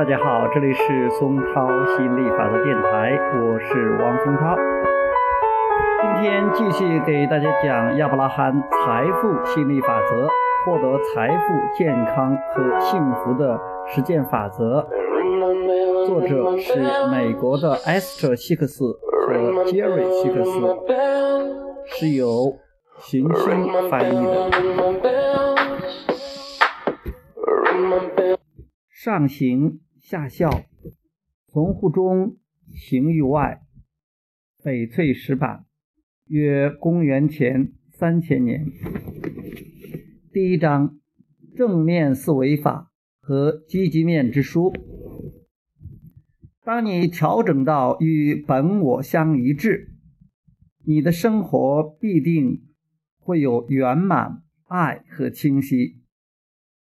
大家好，这里是松涛吸引力法则电台，我是王松涛。今天继续给大家讲亚伯拉罕财富吸引力法则，获得财富、健康和幸福的实践法则。作者是美国的 Esther 希克斯和 Jerry 希克斯，是由行星翻译的。上行下校，从户中行于外。翡翠石板，约公元前三千年。第一章：正面思维法和积极面之书。当你调整到与本我相一致，你的生活必定会有圆满、爱和清晰。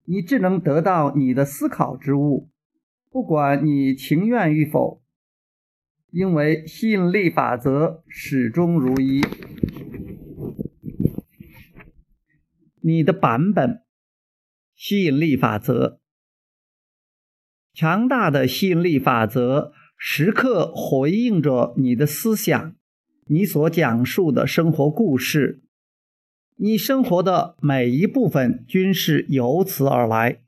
你只能得到你的思考之物，不管你情愿与否，因为吸引力法则始终如一。你的版本，吸引力法则，强大的吸引力法则时刻回应着你的思想，你所讲述的生活故事。你生活的每一部分均是由此而来。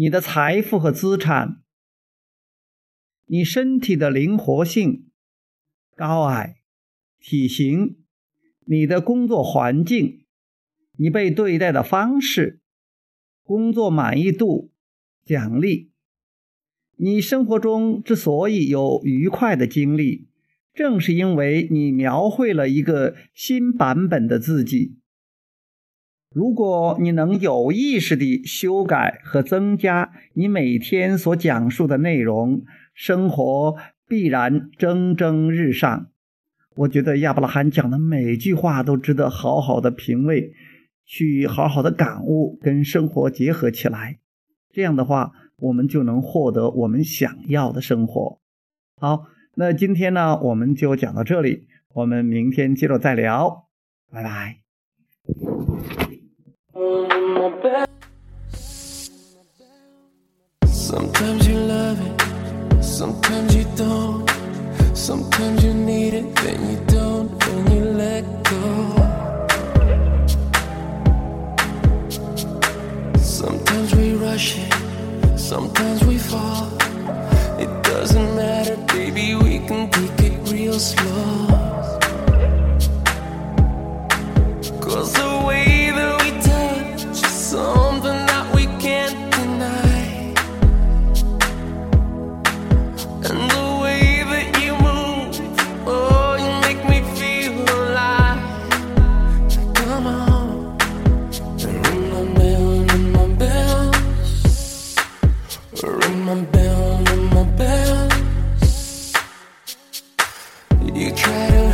你的财富和资产，你身体的灵活性、高矮、体型，你的工作环境，你被对待的方式，工作满意度、奖励，你生活中之所以有愉快的经历。正是因为你描绘了一个新版本的自己。如果你能有意识地修改和增加你每天所讲述的内容，生活必然蒸蒸日上。我觉得亚伯拉罕讲的每句话都值得好好的品味，去好好的感悟，跟生活结合起来。这样的话，我们就能获得我们想要的生活。好。那今天呢，我们就讲到这里，我们明天接着再聊，拜拜。You try to